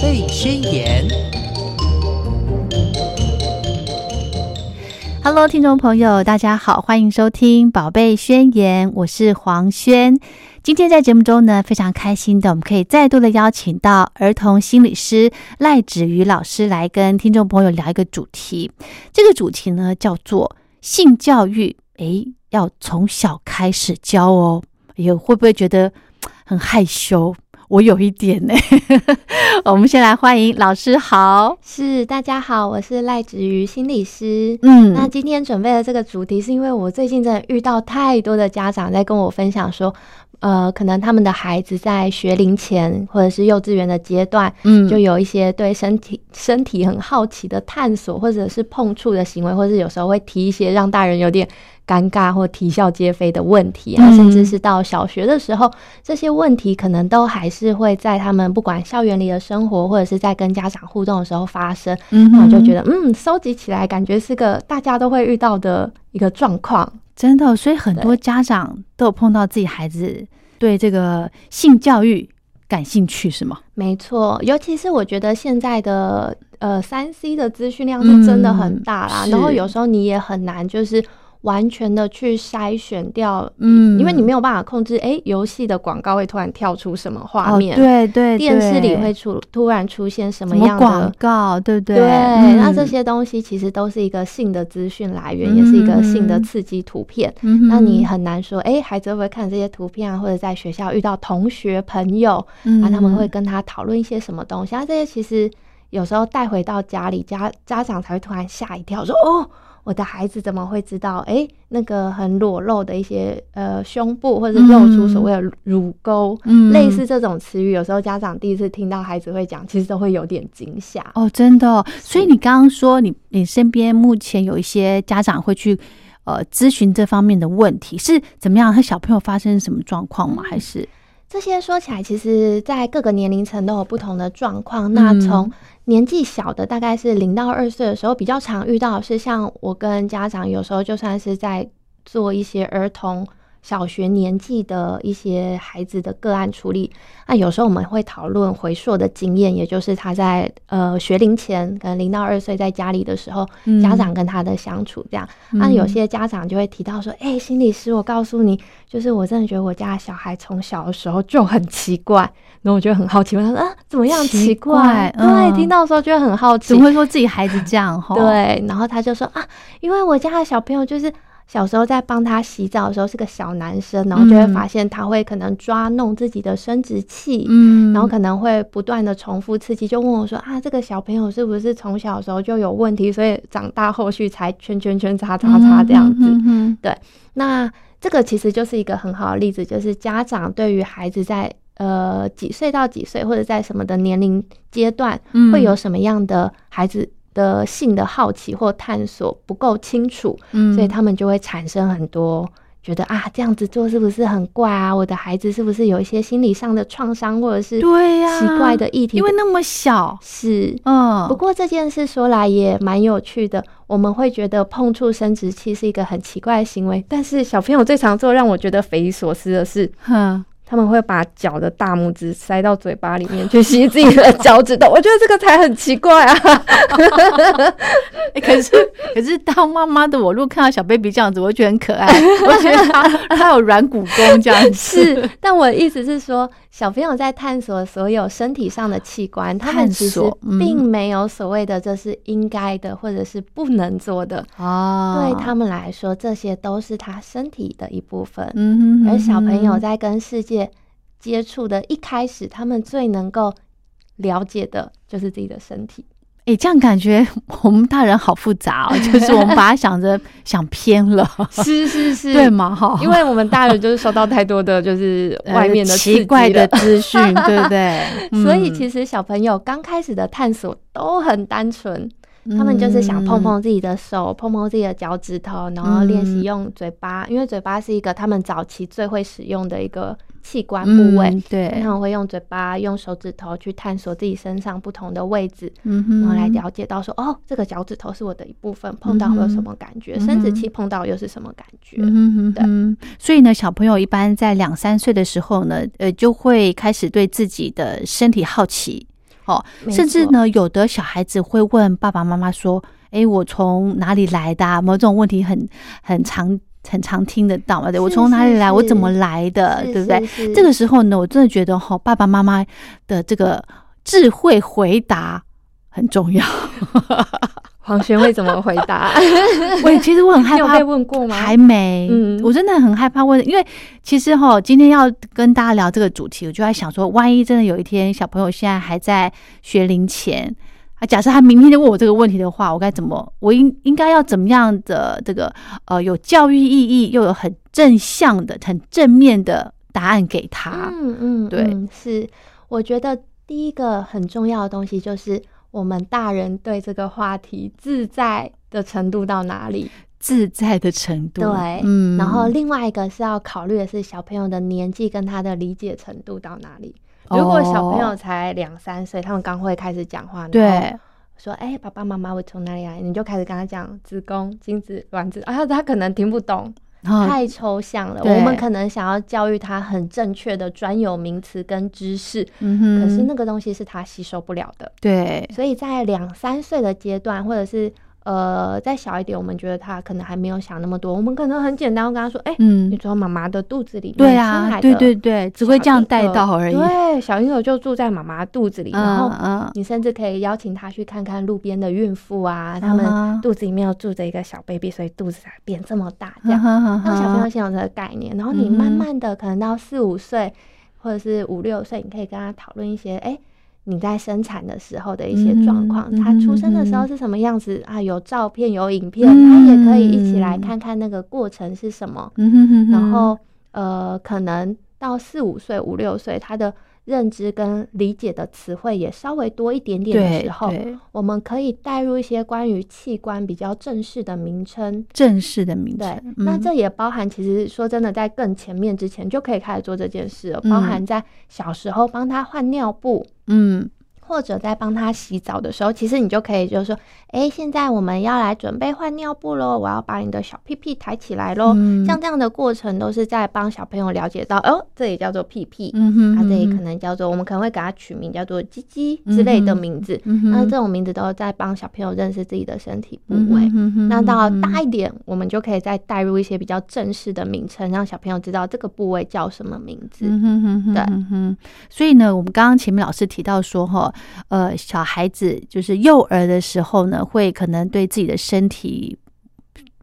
贝宣言》。Hello，听众朋友，大家好，欢迎收听《宝贝宣言》，我是黄轩。今天在节目中呢，非常开心的，我们可以再度的邀请到儿童心理师赖子瑜老师来跟听众朋友聊一个主题。这个主题呢，叫做性教育。诶，要从小开始教哦。哎呦，会不会觉得很害羞？我有一点呢。我们先来欢迎老师好，是大家好，我是赖子瑜心理师。嗯，那今天准备的这个主题，是因为我最近真的遇到太多的家长在跟我分享说。呃，可能他们的孩子在学龄前或者是幼稚园的阶段，嗯，就有一些对身体身体很好奇的探索，或者是碰触的行为，或者有时候会提一些让大人有点尴尬或啼笑皆非的问题啊，甚至是到小学的时候，这些问题可能都还是会在他们不管校园里的生活，或者是在跟家长互动的时候发生，嗯，我就觉得，嗯，收集起来感觉是个大家都会遇到的一个状况。真的，所以很多家长都有碰到自己孩子对这个性教育感兴趣，是吗？没错，尤其是我觉得现在的呃三 C 的资讯量是真的很大啦，然后有时候你也很难就是。完全的去筛选掉，嗯，因为你没有办法控制，哎，游戏的广告会突然跳出什么画面，对对，电视里会出突然出现什么样的广告，对不对？对，那这些东西其实都是一个性的资讯来源，也是一个性的刺激图片。嗯那你很难说，哎，孩子会不会看这些图片啊？或者在学校遇到同学朋友，啊，他们会跟他讨论一些什么东西？啊，这些其实有时候带回到家里，家家长才会突然吓一跳，说哦。我的孩子怎么会知道？哎，那个很裸露的一些呃胸部，或者露出所谓的乳沟，嗯类似这种词语，有时候家长第一次听到孩子会讲，其实都会有点惊吓哦。真的，所以你刚刚说你你身边目前有一些家长会去呃咨询这方面的问题，是怎么样？他小朋友发生什么状况吗？还是这些说起来，其实在各个年龄层都有不同的状况。那从年纪小的，大概是零到二岁的时候，比较常遇到的是，像我跟家长有时候就算是在做一些儿童。小学年纪的一些孩子的个案处理，那有时候我们会讨论回溯的经验，也就是他在呃学龄前，可能零到二岁在家里的时候，家长跟他的相处这样。那有些家长就会提到说：“哎，心理师，我告诉你，就是我真的觉得我家小孩从小的时候就很奇怪。”然后我觉得很好奇，问他说：“啊，怎么样奇怪？”对，听到的时候觉得很好奇，怎么会说自己孩子这样？哈，对。然后他就说：“啊，因为我家的小朋友就是。”小时候在帮他洗澡的时候是个小男生，然后就会发现他会可能抓弄自己的生殖器，嗯，然后可能会不断的重复刺激，就问我说啊，这个小朋友是不是从小时候就有问题，所以长大后续才圈圈圈叉叉叉这样子？对，那这个其实就是一个很好的例子，就是家长对于孩子在呃几岁到几岁或者在什么的年龄阶段会有什么样的孩子。的性的好奇或探索不够清楚，嗯，所以他们就会产生很多觉得啊，这样子做是不是很怪啊？我的孩子是不是有一些心理上的创伤，或者是对呀奇怪的议题？因为那么小，是嗯。不过这件事说来也蛮有趣的，我们会觉得碰触生殖器是一个很奇怪的行为，但是小朋友最常做让我觉得匪夷所思的事，哼。他们会把脚的大拇指塞到嘴巴里面 去吸自己的脚趾头，我觉得这个才很奇怪啊！可是可是当妈妈的我，如果看到小 baby 这样子，我会觉得很可爱，我觉得他他有软骨功这样子。是，但我的意思是说，小朋友在探索所有身体上的器官，他们其实并没有所谓的这是应该的，或者是不能做的哦。对他们来说，这些都是他身体的一部分。嗯哼，而小朋友在跟世界。接触的一开始，他们最能够了解的就是自己的身体。哎，这样感觉我们大人好复杂哦，就是我们把它想着 想偏了。是是是，对吗？哈，因为我们大人就是收到太多的就是外面的奇怪的资讯，对不对？所以其实小朋友刚开始的探索都很单纯。他们就是想碰碰自己的手，碰碰自己的脚趾头，然后练习用嘴巴，因为嘴巴是一个他们早期最会使用的一个器官部位。对，他们会用嘴巴、用手指头去探索自己身上不同的位置，然后来了解到说，哦，这个脚趾头是我的一部分，碰到会有什么感觉？生殖器碰到又是什么感觉？对，所以呢，小朋友一般在两三岁的时候呢，呃，就会开始对自己的身体好奇。哦，甚至呢，有的小孩子会问爸爸妈妈说：“哎，我从哪里来的？”某种问题很很常很常听得到嘛？对，我从哪里来？我怎么来的？对不对？这个时候呢，我真的觉得哈，爸爸妈妈的这个智慧回答很重要。黄轩会怎么回答？我其实我很害怕被问过吗？还没，嗯，我真的很害怕问，因为其实哈，今天要跟大家聊这个主题，我就在想说，万一真的有一天小朋友现在还在学龄前啊，假设他明天就问我这个问题的话，我该怎么？我应应该要怎么样的这个呃，有教育意义又有很正向的、很正面的答案给他？嗯嗯，对，是，我觉得第一个很重要的东西就是。我们大人对这个话题自在的程度到哪里？自在的程度，对，嗯。然后另外一个是要考虑的是小朋友的年纪跟他的理解程度到哪里。如果小朋友才两三岁，他们刚会开始讲话，对，说：“哎，爸爸妈妈，我从哪里来？”你就开始跟他讲子宫、精子、卵子，啊，他可能听不懂。太抽象了，我们可能想要教育他很正确的专有名词跟知识，可是那个东西是他吸收不了的。对，所以在两三岁的阶段，或者是。呃，再小一点，我们觉得他可能还没有想那么多。我们可能很简单，我跟他说：“哎，嗯你从妈妈的肚子里对啊，对对对，只会这样带到而已。对，小婴儿就住在妈妈肚子里，然后你甚至可以邀请他去看看路边的孕妇啊，他们肚子里面有住着一个小 baby，所以肚子才变这么大，这样让小朋友先有这个概念。然后你慢慢的，可能到四五岁或者是五六岁，你可以跟他讨论一些，哎。”你在生产的时候的一些状况，他出生的时候是什么样子啊？有照片有影片，他也可以一起来看看那个过程是什么。然后呃，可能到四五岁、五六岁，他的。认知跟理解的词汇也稍微多一点点的时候，我们可以带入一些关于器官比较正式的名称。正式的名称，对，那这也包含，其实说真的，在更前面之前就可以开始做这件事了，包含在小时候帮他换尿布，嗯。或者在帮他洗澡的时候，其实你就可以就是说，哎，现在我们要来准备换尿布喽，我要把你的小屁屁抬起来喽。像这样的过程都是在帮小朋友了解到，哦，这里叫做屁屁，嗯哼，它这里可能叫做，我们可能会给它取名叫做鸡鸡之类的名字。那这种名字都在帮小朋友认识自己的身体部位。那到大一点，我们就可以再带入一些比较正式的名称，让小朋友知道这个部位叫什么名字。对，所以呢，我们刚刚前面老师提到说，哈。呃，小孩子就是幼儿的时候呢，会可能对自己的身体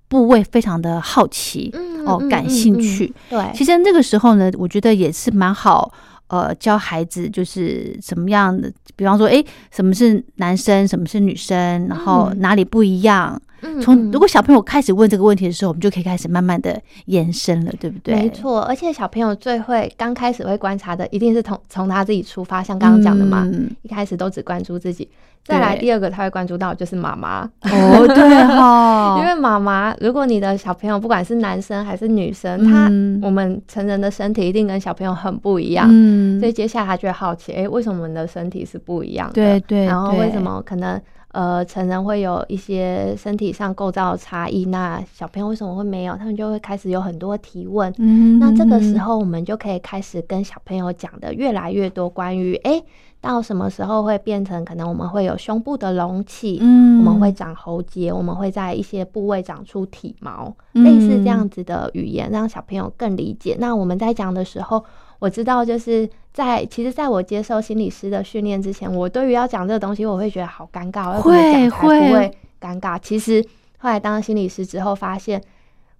部位非常的好奇，哦，感兴趣。对，其实那个时候呢，我觉得也是蛮好。呃，教孩子就是什么样的，比方说，哎，什么是男生，什么是女生，然后哪里不一样。从如果小朋友开始问这个问题的时候，我们就可以开始慢慢的延伸了，对不对？没错，而且小朋友最会刚开始会观察的，一定是从从他自己出发，像刚刚讲的嘛，一开始都只关注自己。再来第二个，他会关注到就是妈妈哦，对哈，因为妈妈，如果你的小朋友不管是男生还是女生，他我们成人的身体一定跟小朋友很不一样，嗯，所以接下来他就会好奇，哎，为什么我们的身体是不一样的？对对，然后为什么可能？呃，成人会有一些身体上构造差异，那小朋友为什么会没有？他们就会开始有很多提问。嗯，那这个时候我们就可以开始跟小朋友讲的越来越多关于，哎，到什么时候会变成可能我们会有胸部的隆起，嗯，我们会长喉结，我们会在一些部位长出体毛，类似这样子的语言，让小朋友更理解。那我们在讲的时候。我知道，就是在其实，在我接受心理师的训练之前，我对于要讲这个东西，我会觉得好尴尬，我会不会尴尬？其实后来当心理师之后，发现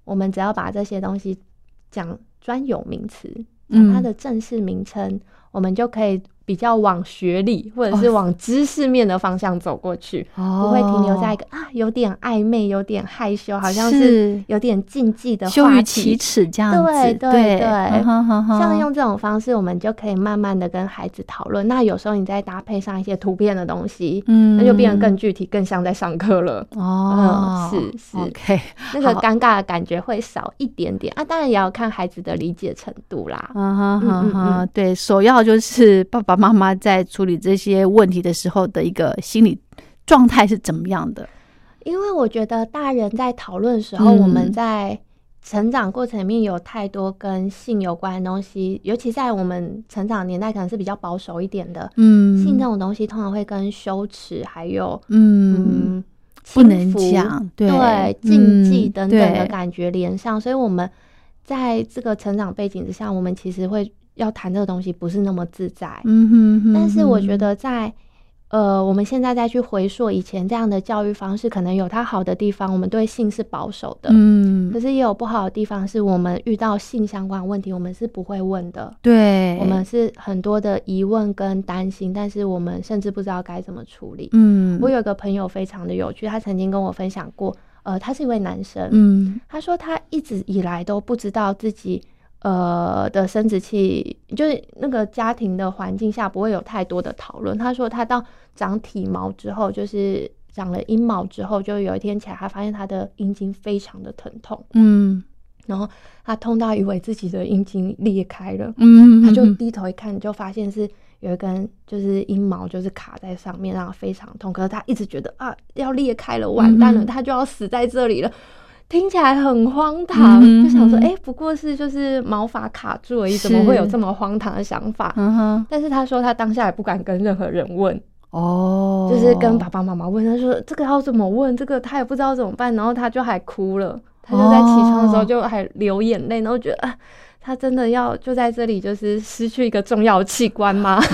我们只要把这些东西讲专有名词，讲它的正式名称，我们就可以。比较往学理或者是往知识面的方向走过去，不会停留在一个啊有点暧昧、有点害羞，好像是有点禁忌的羞于启齿这样子。对对对，像用这种方式，我们就可以慢慢的跟孩子讨论。那有时候你再搭配上一些图片的东西，嗯，那就变得更具体，更像在上课了。哦，是是，OK，那个尴尬的感觉会少一点点啊。当然也要看孩子的理解程度啦。嗯哼哼哼，对，首要就是爸爸。妈妈在处理这些问题的时候的一个心理状态是怎么样的？因为我觉得大人在讨论的时候，我们在成长过程里面有太多跟性有关的东西，尤其在我们成长年代，可能是比较保守一点的。嗯，性这种东西通常会跟羞耻还有嗯不能讲对禁忌等等的感觉连上，所以我们在这个成长背景之下，我们其实会要谈这个东西不是那么自在。嗯哼，但是我觉得在。呃，我们现在再去回溯以前这样的教育方式，可能有它好的地方。我们对性是保守的，嗯，可是也有不好的地方，是我们遇到性相关问题，我们是不会问的。对，我们是很多的疑问跟担心，但是我们甚至不知道该怎么处理。嗯，我有个朋友非常的有趣，他曾经跟我分享过，呃，他是一位男生，嗯，他说他一直以来都不知道自己。呃的生殖器，就是那个家庭的环境下不会有太多的讨论。他说他到长体毛之后，就是长了阴毛之后，就有一天起来，他发现他的阴茎非常的疼痛，嗯，然后他痛到以为自己的阴茎裂开了，嗯，他就低头一看，就发现是有一根就是阴毛就是卡在上面，然后非常痛。可是他一直觉得啊要裂开了，完蛋了，他就要死在这里了。听起来很荒唐，就想说，哎，不过是就是毛发卡住而已，怎么会有这么荒唐的想法？但是他说他当下也不敢跟任何人问，哦，就是跟爸爸妈妈问，他说这个要怎么问？这个他也不知道怎么办，然后他就还哭了，他就在起床的时候就还流眼泪，然后觉得啊，他真的要就在这里就是失去一个重要器官吗？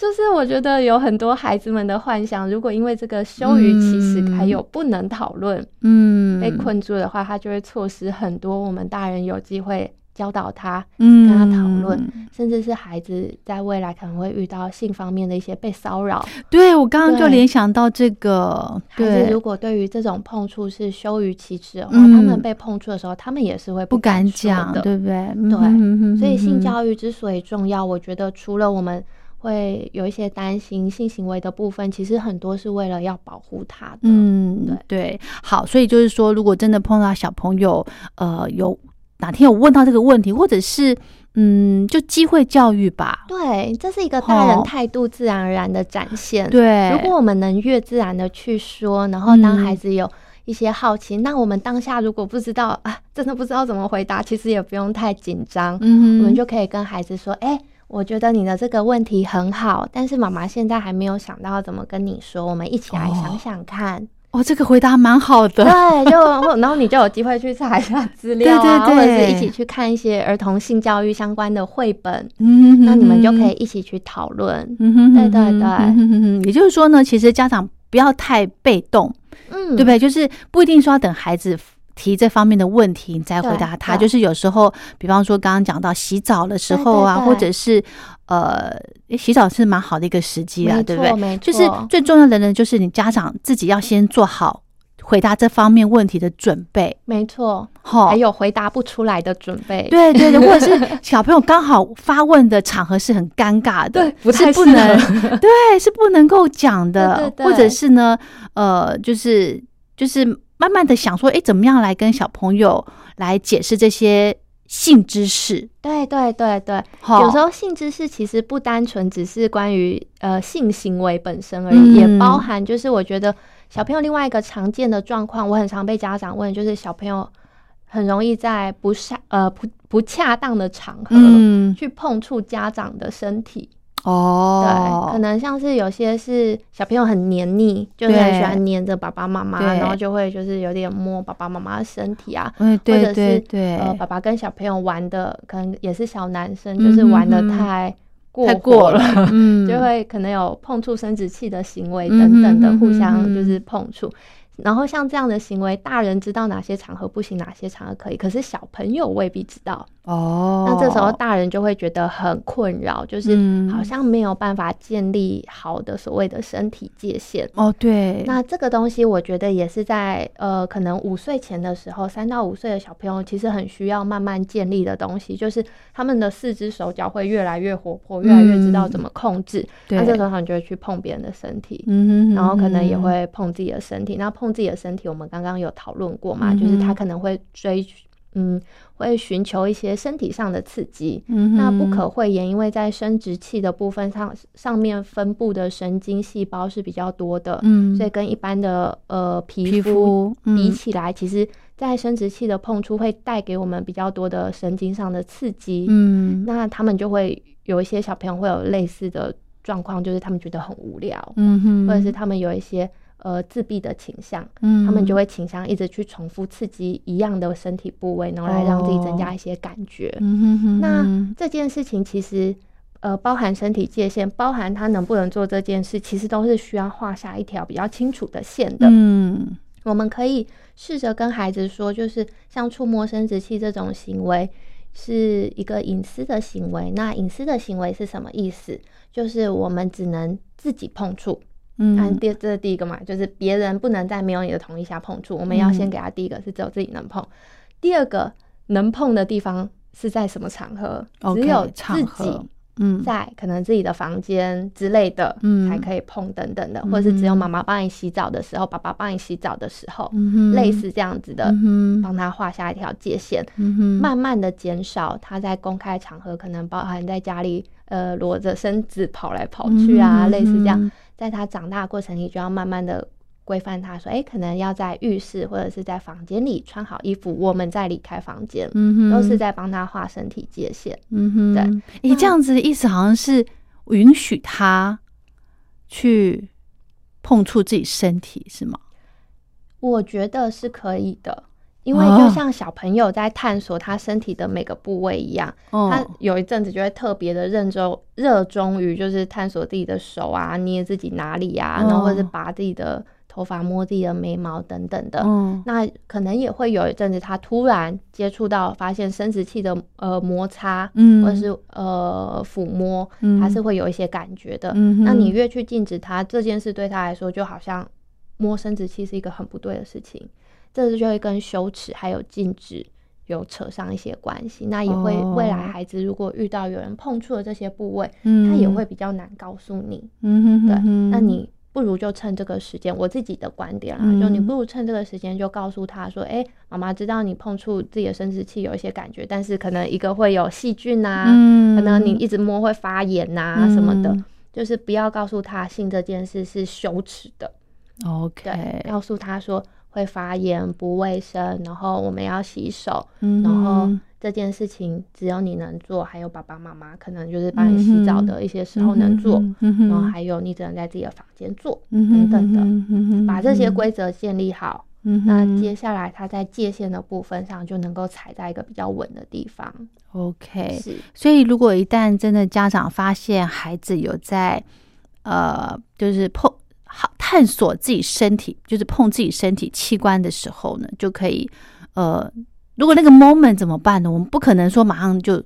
就是我觉得有很多孩子们的幻想，如果因为这个羞于启齿，还有不能讨论，嗯，被困住的话，他就会错失很多我们大人有机会教导他，嗯，跟他讨论，甚至是孩子在未来可能会遇到性方面的一些被骚扰。对我刚刚就联想到这个，孩子如果对于这种碰触是羞于启齿的话，他们被碰触的时候，他们也是会不敢讲的，对不对？对，所以性教育之所以重要，我觉得除了我们。会有一些担心性行为的部分，其实很多是为了要保护他的。嗯，对对，好，所以就是说，如果真的碰到小朋友，呃，有哪天有问到这个问题，或者是嗯，就机会教育吧。对，这是一个大人态度自然而然的展现。对，如果我们能越自然的去说，然后当孩子有一些好奇，那我们当下如果不知道啊，真的不知道怎么回答，其实也不用太紧张。嗯，我们就可以跟孩子说，哎。我觉得你的这个问题很好，但是妈妈现在还没有想到怎么跟你说，我们一起来想想看。哦，这个回答蛮好的。对，就然后你就有机会去查一下资料啊，或者是一起去看一些儿童性教育相关的绘本。嗯，那你们就可以一起去讨论。嗯哼，对对对。也就是说呢，其实家长不要太被动，嗯，对不对？就是不一定说要等孩子。提这方面的问题，你再回答他。就是有时候，比方说刚刚讲到洗澡的时候啊，或者是呃，洗澡是蛮好的一个时机啊，对不对？就是最重要的呢，就是你家长自己要先做好回答这方面问题的准备。没错，还有回答不出来的准备。对对对，或者是小朋友刚好发问的场合是很尴尬的，不是不能，对，是不能够讲的，或者是呢，呃，就是就是。慢慢的想说，哎，怎么样来跟小朋友来解释这些性知识？对对对对，有时候性知识其实不单纯只是关于呃性行为本身而已，也包含就是我觉得小朋友另外一个常见的状况，我很常被家长问，就是小朋友很容易在不恰呃不不恰当的场合去碰触家长的身体。哦，对，可能像是有些是小朋友很黏腻，就是很喜欢黏着爸爸妈妈，然后就会就是有点摸爸爸妈妈的身体啊，或者是呃爸爸跟小朋友玩的，可能也是小男生，就是玩的太过过了，就会可能有碰触生殖器的行为等等的，互相就是碰触。然后像这样的行为，大人知道哪些场合不行，哪些场合可以，可是小朋友未必知道。哦，那这时候大人就会觉得很困扰，就是好像没有办法建立好的所谓的身体界限。哦，对。那这个东西，我觉得也是在呃，可能五岁前的时候，三到五岁的小朋友其实很需要慢慢建立的东西，就是他们的四肢手脚会越来越活泼，越来越知道怎么控制。那这时候你就会去碰别人的身体，嗯，然后可能也会碰自己的身体。那碰自己的身体，我们刚刚有讨论过嘛？就是他可能会追。嗯，会寻求一些身体上的刺激。嗯，那不可讳言，因为在生殖器的部分上，上面分布的神经细胞是比较多的。嗯，所以跟一般的呃皮肤比起来，其实在生殖器的碰触会带给我们比较多的神经上的刺激，嗯，那他们就会有一些小朋友会有类似的状况，就是他们觉得很无聊，嗯哼，或者是他们有一些呃自闭的倾向，嗯，他们就会倾向一直去重复刺激一样的身体部位，然后来让自己增加一些感觉。那这件事情其实呃包含身体界限，包含他能不能做这件事，其实都是需要画下一条比较清楚的线的，嗯。我们可以试着跟孩子说，就是像触摸生殖器这种行为是一个隐私的行为。那隐私的行为是什么意思？就是我们只能自己碰触。嗯，第这是第一个嘛，就是别人不能在没有你的同意下碰触。我们要先给他第一个是只有自己能碰。第二个能碰的地方是在什么场合？只有自己。嗯，在可能自己的房间之类的，嗯，才可以碰等等的，或者是只有妈妈帮你洗澡的时候，爸爸帮你洗澡的时候，类似这样子的，帮他画下一条界限，慢慢的减少他在公开场合可能包含在家里呃裸着身子跑来跑去啊，类似这样，在他长大过程里就要慢慢的。规范他说：“哎，可能要在浴室或者是在房间里穿好衣服，我们再离开房间，都是在帮他画身体界限。嗯哼，对，你这样子的意思好像是允许他去碰触自己身体，是吗？我觉得是可以的，因为就像小朋友在探索他身体的每个部位一样，他有一阵子就会特别的认中热衷于就是探索自己的手啊，捏自己哪里啊，然后或者是拔自己的。”头发摸自己的眉毛等等的，那可能也会有一阵子，他突然接触到发现生殖器的呃摩擦，嗯，或者是呃抚摸，他是会有一些感觉的。那你越去禁止他这件事，对他来说就好像摸生殖器是一个很不对的事情，这就会跟羞耻还有禁止有扯上一些关系。那也会未来孩子如果遇到有人碰触了这些部位，他也会比较难告诉你。嗯哼，对，那你。不如就趁这个时间，我自己的观点啦，就你不如趁这个时间就告诉他说：“哎，妈妈知道你碰触自己的生殖器有一些感觉，但是可能一个会有细菌呐，可能你一直摸会发炎呐什么的，就是不要告诉他性这件事是羞耻的。OK，告诉他说会发炎不卫生，然后我们要洗手，然后。”这件事情只有你能做，还有爸爸妈妈可能就是帮你洗澡的一些时候能做，然后还有你只能在自己的房间做等等的，把这些规则建立好，那接下来他在界限的部分上就能够踩在一个比较稳的地方。OK，是。所以如果一旦真的家长发现孩子有在呃，就是碰好探索自己身体，就是碰自己身体器官的时候呢，就可以呃。如果那个 moment 怎么办呢？我们不可能说马上就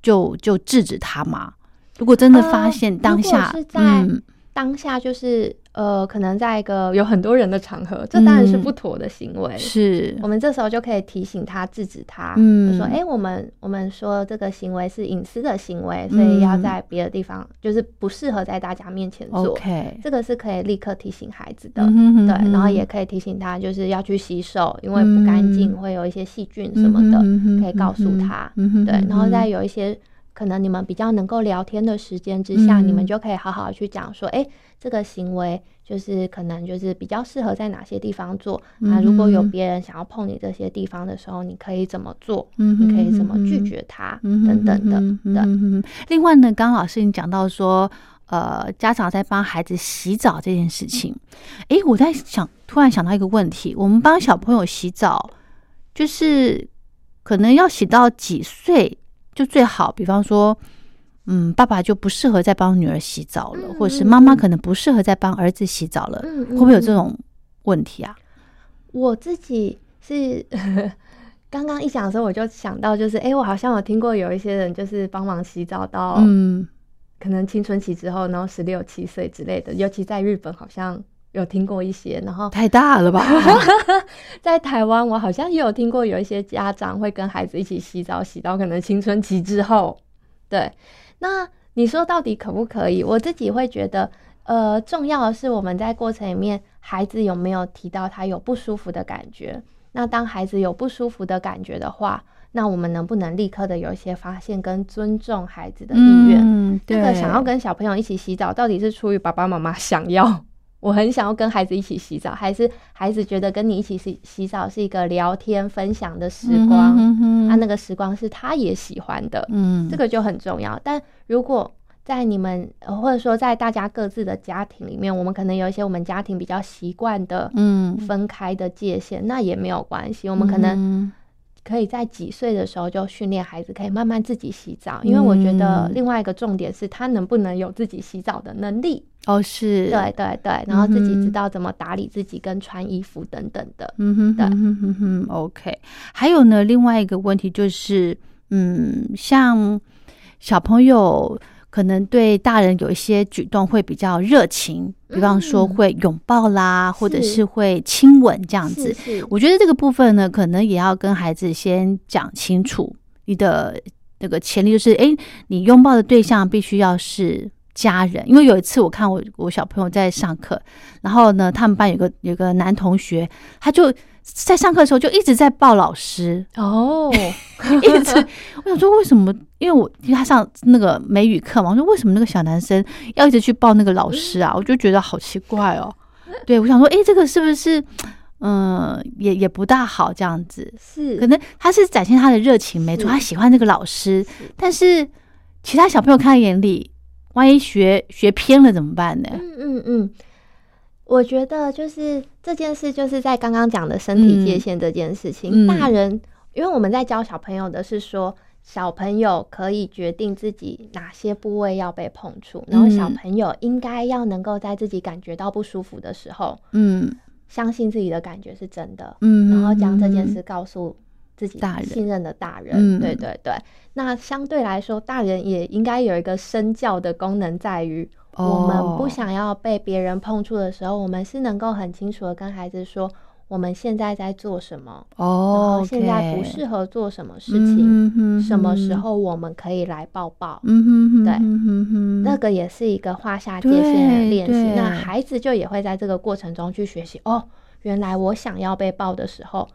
就就制止他嘛。如果真的发现当下，嗯，当下就是。呃，可能在一个有很多人的场合，这当然是不妥的行为。是我们这时候就可以提醒他、制止他，嗯，说：“哎，我们我们说这个行为是隐私的行为，所以要在别的地方，就是不适合在大家面前做。OK，这个是可以立刻提醒孩子的，对，然后也可以提醒他，就是要去洗手，因为不干净会有一些细菌什么的，可以告诉他，对，然后再有一些。可能你们比较能够聊天的时间之下，你们就可以好好去讲说，哎，这个行为就是可能就是比较适合在哪些地方做。那如果有别人想要碰你这些地方的时候，你可以怎么做？你可以怎么拒绝他？等等的。对。另外呢，刚老师你讲到说，呃，家长在帮孩子洗澡这件事情，哎，我在想，突然想到一个问题：我们帮小朋友洗澡，就是可能要洗到几岁？就最好，比方说，嗯，爸爸就不适合再帮女儿洗澡了，或者是妈妈可能不适合再帮儿子洗澡了，会不会有这种问题啊？我自己是 刚刚一讲的时候，我就想到，就是哎，我好像有听过有一些人就是帮忙洗澡到，嗯，可能青春期之后，然后十六七岁之类的，尤其在日本好像。有听过一些，然后太大了吧？在台湾，我好像也有听过有一些家长会跟孩子一起洗澡，洗到可能青春期之后。对，那你说到底可不可以？我自己会觉得，呃，重要的是我们在过程里面，孩子有没有提到他有不舒服的感觉？那当孩子有不舒服的感觉的话，那我们能不能立刻的有一些发现跟尊重孩子的意愿？这个想要跟小朋友一起洗澡，到底是出于爸爸妈妈想要？我很想要跟孩子一起洗澡，还是孩子觉得跟你一起洗洗澡是一个聊天分享的时光，啊，那个时光是他也喜欢的，嗯，这个就很重要。但如果在你们或者说在大家各自的家庭里面，我们可能有一些我们家庭比较习惯的，嗯，分开的界限，那也没有关系。我们可能可以在几岁的时候就训练孩子可以慢慢自己洗澡，因为我觉得另外一个重点是他能不能有自己洗澡的能力。哦，是对对对，然后自己知道怎么打理自己跟穿衣服等等的。嗯哼，对，嗯哼哼，OK。还有呢，另外一个问题就是，嗯，像小朋友可能对大人有一些举动会比较热情，比方说会拥抱啦，或者是会亲吻这样子。我觉得这个部分呢，可能也要跟孩子先讲清楚，你的那个潜力就是，哎，你拥抱的对象必须要是。家人，因为有一次我看我我小朋友在上课，然后呢，他们班有个有个男同学，他就在上课的时候就一直在抱老师哦，一直我想说为什么？因为我因为他上那个美语课嘛，我说为什么那个小男生要一直去抱那个老师啊？我就觉得好奇怪哦。对，我想说，哎，这个是不是嗯，也也不大好这样子？是，可能他是展现他的热情，没错，他喜欢那个老师，但是其他小朋友看在眼里。万一学学偏了怎么办呢？嗯嗯嗯，我觉得就是这件事，就是在刚刚讲的身体界限这件事情。大人，因为我们在教小朋友的是说，小朋友可以决定自己哪些部位要被碰触，然后小朋友应该要能够在自己感觉到不舒服的时候，嗯，相信自己的感觉是真的，嗯，然后将这件事告诉。自己信任的大人，对对对。那相对来说，大人也应该有一个身教的功能，在于我们不想要被别人碰触的时候，我们是能够很清楚的跟孩子说，我们现在在做什么，哦，现在不适合做什么事情，什么时候我们可以来抱抱，嗯哼哼，对，那个也是一个画下界限的练习。那孩子就也会在这个过程中去学习，哦，原来我想要被抱的时候。